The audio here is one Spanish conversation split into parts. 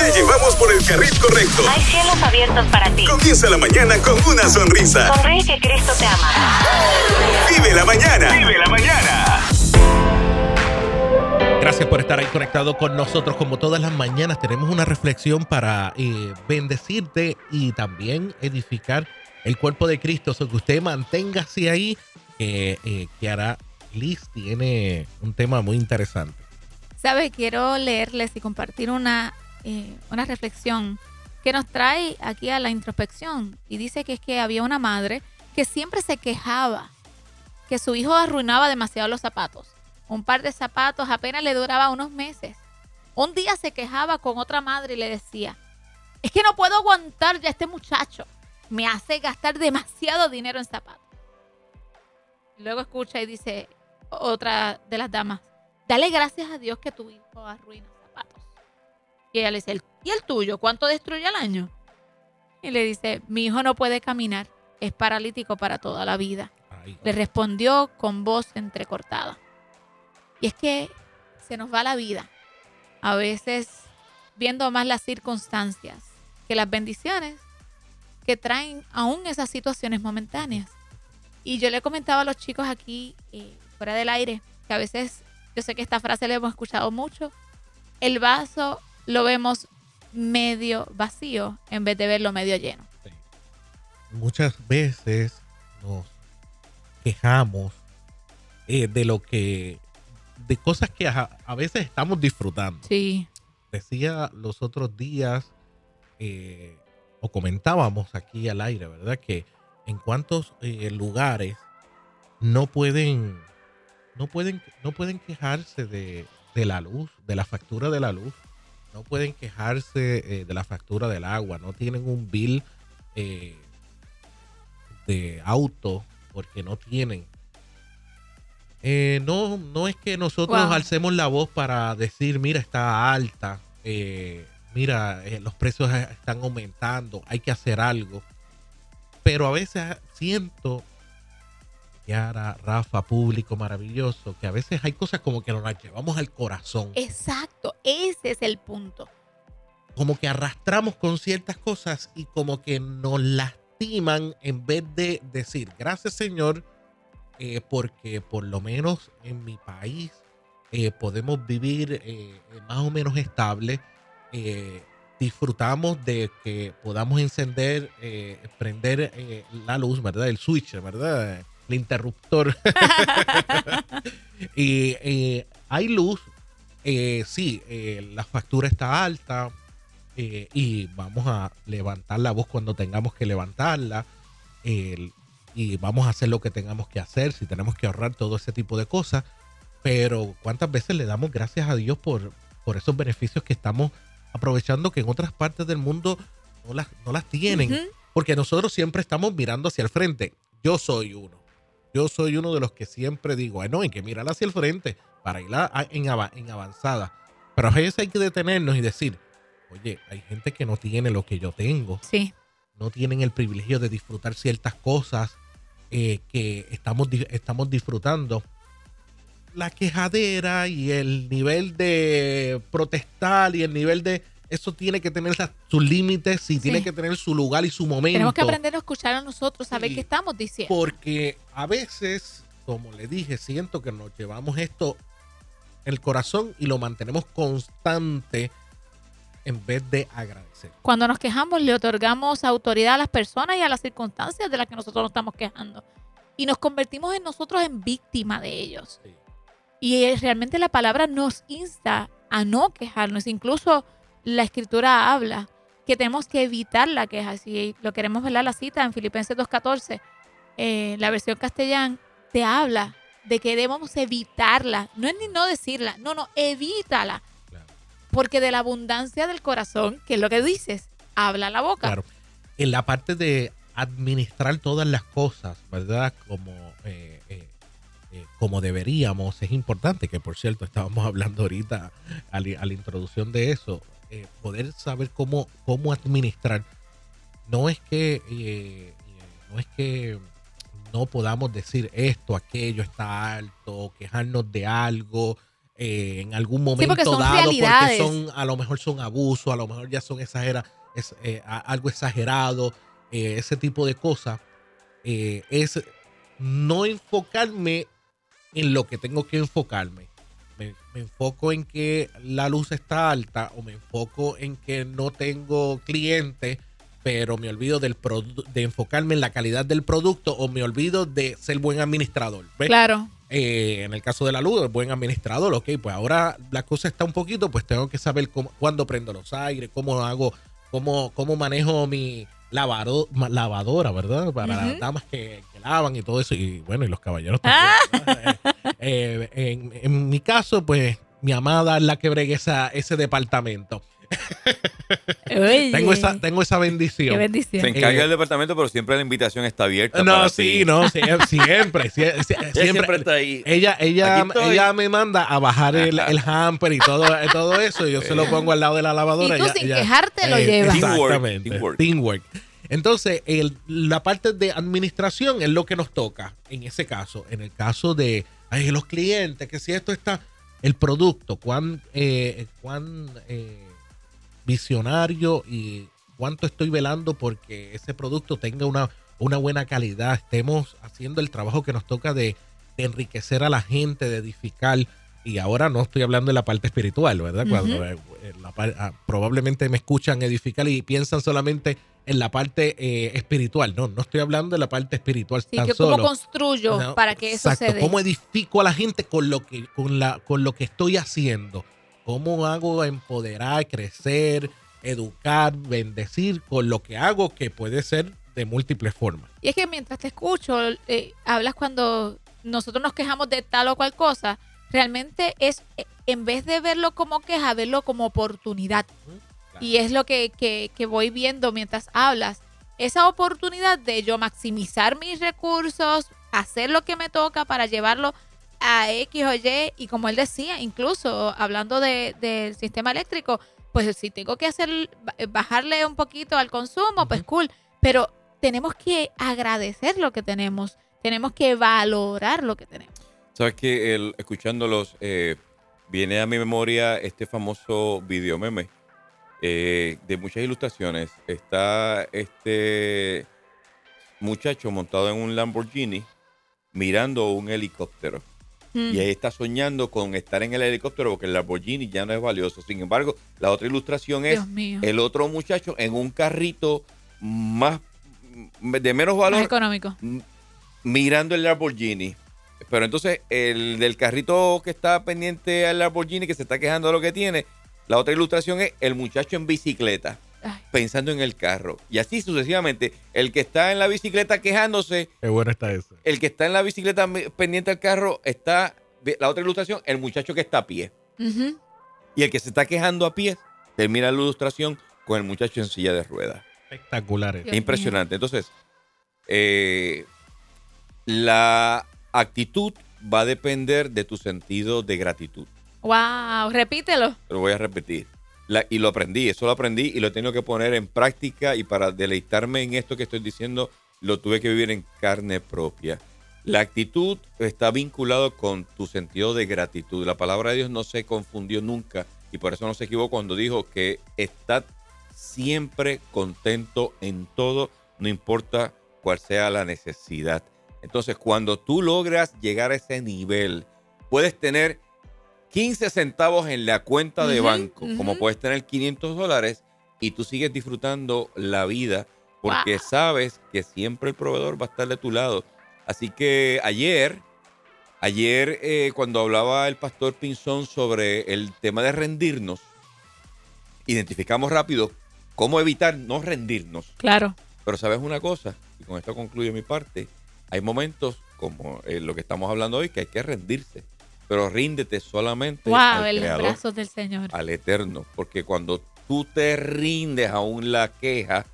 Te llevamos por el carril correcto. Hay cielos abiertos para ti. Comienza la mañana con una sonrisa. Sonríe que Cristo te ama. Vive la mañana. Vive la mañana. Gracias por estar ahí conectado con nosotros. Como todas las mañanas, tenemos una reflexión para eh, bendecirte y también edificar el cuerpo de Cristo. So que usted manténgase ahí, que eh, Kiara Liz tiene un tema muy interesante. Sabe, quiero leerles y compartir una, una reflexión que nos trae aquí a la introspección. Y dice que es que había una madre que siempre se quejaba que su hijo arruinaba demasiado los zapatos. Un par de zapatos apenas le duraba unos meses. Un día se quejaba con otra madre y le decía, es que no puedo aguantar ya este muchacho. Me hace gastar demasiado dinero en zapatos. Luego escucha y dice otra de las damas, dale gracias a Dios que tu hijo arruina. Y ella le dice, ¿y el tuyo? ¿Cuánto destruye al año? Y le dice, mi hijo no puede caminar, es paralítico para toda la vida. Ay, Le respondió con voz entrecortada. Y es que se nos va la vida, a veces viendo más las circunstancias que las bendiciones que traen aún esas situaciones momentáneas. Y yo le comentaba a los chicos aquí, eh, fuera del aire, que a veces, yo sé que esta frase la hemos escuchado mucho, el vaso lo vemos medio vacío en vez de verlo medio lleno. muchas veces nos quejamos eh, de lo que, de cosas que a, a veces estamos disfrutando. Sí, Decía los otros días, eh, o comentábamos aquí al aire, ¿verdad? Que en cuántos eh, lugares no pueden, no pueden, no pueden quejarse de, de la luz, de la factura de la luz. No pueden quejarse eh, de la factura del agua. No tienen un bill eh, de auto porque no tienen. Eh, no, no es que nosotros Wow. alcemos la voz para decir, mira, está alta, mira, los precios están aumentando, hay que hacer algo. Pero a veces siento, Yara, Rafa, público maravilloso, que a veces hay cosas como que nos las llevamos al corazón. exacto, ese es el punto. como que arrastramos con ciertas cosas y como que nos lastiman en vez de decir gracias Señor eh, porque por lo menos en mi país eh, podemos vivir eh, más o menos estable. disfrutamos de que podamos encender, prender la luz, ¿verdad? El switch, ¿verdad? El interruptor. y eh, hay luz. eh, sí, eh, la factura está alta eh, y vamos a levantar la voz cuando tengamos que levantarla. y vamos a hacer lo que tengamos que hacer, si tenemos que ahorrar todo ese tipo de cosas. Pero ¿cuántas veces le damos gracias a Dios por, por esos beneficios que estamos aprovechando que en otras partes del mundo no las, no las tienen? Porque nosotros siempre estamos mirando hacia el frente. Yo soy uno. Yo soy uno de los que siempre digo, "Ay, no, hay que mirar hacia el frente para ir en, ava- en avanzada. Pero a veces hay que detenernos y decir, oye, hay gente que no tiene lo que yo tengo Sí, no tienen el privilegio de disfrutar ciertas cosas eh, que estamos, estamos disfrutando. La quejadera y el nivel de protestar y el nivel de... Eso tiene que tener sus límites y tiene Sí. que tener su lugar y su momento. tenemos que aprender a escuchar a nosotros, saber Sí. qué estamos diciendo. Porque a veces, como le dije, siento que nos llevamos esto en el corazón y lo mantenemos constante en vez de agradecer. Cuando nos quejamos, le otorgamos autoridad a las personas y a las circunstancias de las que nosotros nos estamos quejando. Y nos convertimos en nosotros en víctima de ellos. Sí. Y eh, realmente la palabra nos insta a no quejarnos. Incluso la escritura habla que tenemos que evitar la queja. Si lo queremos ver la cita en Filipenses 2.14, eh, la versión castellana te habla de que debemos evitarla. No es ni no decirla, no, no, evítala. Claro. Porque de la abundancia del corazón, que es lo que dices, habla la boca. Claro. En la parte de administrar todas las cosas, ¿verdad? Como, eh, eh, eh, como deberíamos, es importante, que por cierto estábamos hablando ahorita a la introducción de eso, eh, poder saber cómo, cómo administrar. No es que, eh, no es que no podamos decir esto, aquello está alto, quejarnos de algo, eh, en algún porque momento son dado, realidades. porque son, a lo mejor son abusos, a lo mejor ya son exagera, es, eh, algo exagerado, eh, ese tipo de cosas, eh, es no enfocarme en lo que tengo que enfocarme. Me, me enfoco en que la luz está alta o me enfoco en que no tengo clientes, pero me olvido del de enfocarme en la calidad del producto o me olvido de ser buen administrador. ¿ves? Claro. Eh, en el caso de la luz, el buen administrador, ok, pues ahora la cosa está un poquito, pues tengo que saber cómo, cuándo prendo los aires, cómo hago, cómo, cómo manejo mi lavado, lavadora, ¿verdad? Para las damas que, que lavan y todo eso, y bueno, y los caballeros también. ¿verdad? Eh, eh, en, en mi caso, pues mi amada es la que bregue esa, ese departamento. Oye, Tengo esa, tengo esa Qué bendición. Se encarga Eh, del departamento, pero siempre la invitación está abierta. No, para sí, ti. no, sí, siempre, siempre, siempre está ahí. Ella, ella, ella me manda a bajar el, el hamper y todo, todo eso. Y yo se lo pongo al lado de la lavadora. Y tú ella- sin ella- quejarte lo eh, llevas. Exactamente. Teamwork, Teamwork. Entonces, el- la parte de administración es lo que nos toca en ese caso. En el caso de ay, los clientes, que si esto está, el producto, cuán, eh, cuán eh, visionario y cuánto estoy velando porque ese producto tenga una, una buena calidad, estemos haciendo el trabajo que nos toca de, de enriquecer a la gente, de edificar. Y ahora no estoy hablando de la parte espiritual, ¿verdad? Cuando eh, eh, la ah, probablemente me escuchan edificar y piensan solamente en la parte eh, espiritual. No, no estoy hablando de la parte espiritual Sí, tan que solo. cómo construyo No, para que eso se dé. ¿Cómo edifico a la gente con lo que, con la, con lo que estoy haciendo? ¿Cómo hago empoderar, crecer, educar, bendecir con lo que hago que puede ser de múltiples formas? Y es que mientras te escucho, eh, hablas cuando nosotros nos quejamos de tal o cual cosa, realmente es, eh, en vez de verlo como queja, verlo como oportunidad. Y es lo que, que- que voy viendo mientras hablas. Esa oportunidad de yo maximizar mis recursos, hacer lo que me toca para llevarlo a X o Y. Y como él decía, incluso hablando de- del sistema eléctrico, pues si tengo que hacer bajarle un poquito al consumo, pues cool. Pero tenemos que agradecer lo que tenemos. Tenemos que valorar lo que tenemos. Sabes que el- escuchándolos eh, viene a mi memoria este famoso video meme eh, de muchas ilustraciones. Está este muchacho montado en un Lamborghini mirando un helicóptero. Mm. Y ahí está soñando con estar en el helicóptero porque el Lamborghini ya no es valioso. Sin embargo, la otra ilustración es el otro muchacho en un carrito más de menos Más valor económico. mirando el Lamborghini. Pero entonces el del carrito que está pendiente al Lamborghini que se está quejando de lo que tiene, la otra ilustración es el muchacho en bicicleta Ay. pensando en el carro. Y así sucesivamente, el que está en la bicicleta quejándose, Qué bueno está eso. el que está en la bicicleta pendiente al carro está la otra ilustración, el muchacho que está a pie. Y el que se está quejando a pie termina la ilustración con el muchacho en silla de ruedas. Espectacular eso. Dios Impresionante. Entonces, eh, la actitud va a depender de tu sentido de gratitud. Wow, repítelo. Lo voy a repetir. Y lo aprendí, eso lo aprendí y lo he tenido que poner en práctica y para deleitarme en esto que estoy diciendo, lo tuve que vivir en carne propia. La actitud está vinculado con tu sentido de gratitud. La palabra de Dios no se confundió nunca y por eso no se equivocó cuando dijo que estad siempre contento en todo, no importa cuál sea la necesidad. Entonces, cuando tú logras llegar a ese nivel, puedes tener 15 centavos en la cuenta de banco, como puedes tener 500 dólares y tú sigues disfrutando la vida porque Wow. sabes que siempre el proveedor va a estar de tu lado. Así que ayer, ayer eh, cuando hablaba el pastor Pinzón sobre el tema de rendirnos, identificamos rápido cómo evitar no rendirnos. Claro. Pero sabes una cosa, y con esto concluyo mi parte, hay momentos como eh, lo que estamos hablando hoy que hay que rendirse, pero ríndete solamente Wow, al en los Creador, brazos del Señor. al Eterno, porque cuando tú te rindes aún la queja,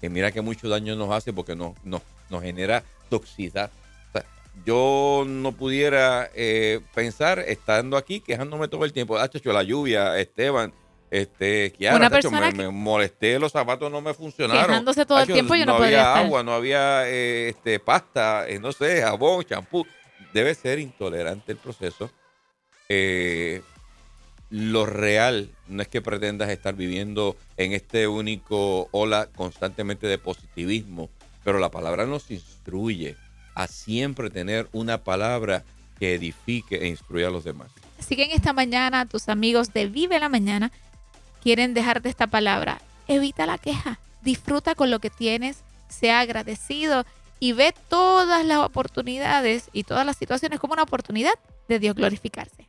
que mira que mucho daño nos hace porque nos, nos, nos genera toxicidad. O sea, yo no pudiera eh, pensar estando aquí quejándome todo el tiempo. Ah, chacho, la lluvia, Esteban, este, Kiara, Una persona me, que- me molesté, los zapatos no me funcionaron. Quejándose todo el tiempo, yo no había podría estar. agua, no había eh, este, pasta, eh, no sé, jabón, champú. Debe ser intolerante el proceso. Eh, lo real no es que pretendas estar viviendo en este único ola constantemente de positivismo, pero la palabra nos instruye a siempre tener una palabra que edifique e instruya a los demás. Así que en esta mañana tus amigos de Vive la Mañana quieren dejarte esta palabra. Evita la queja, disfruta con lo que tienes, sea agradecido y ve todas las oportunidades y todas las situaciones como una oportunidad de Dios glorificarse.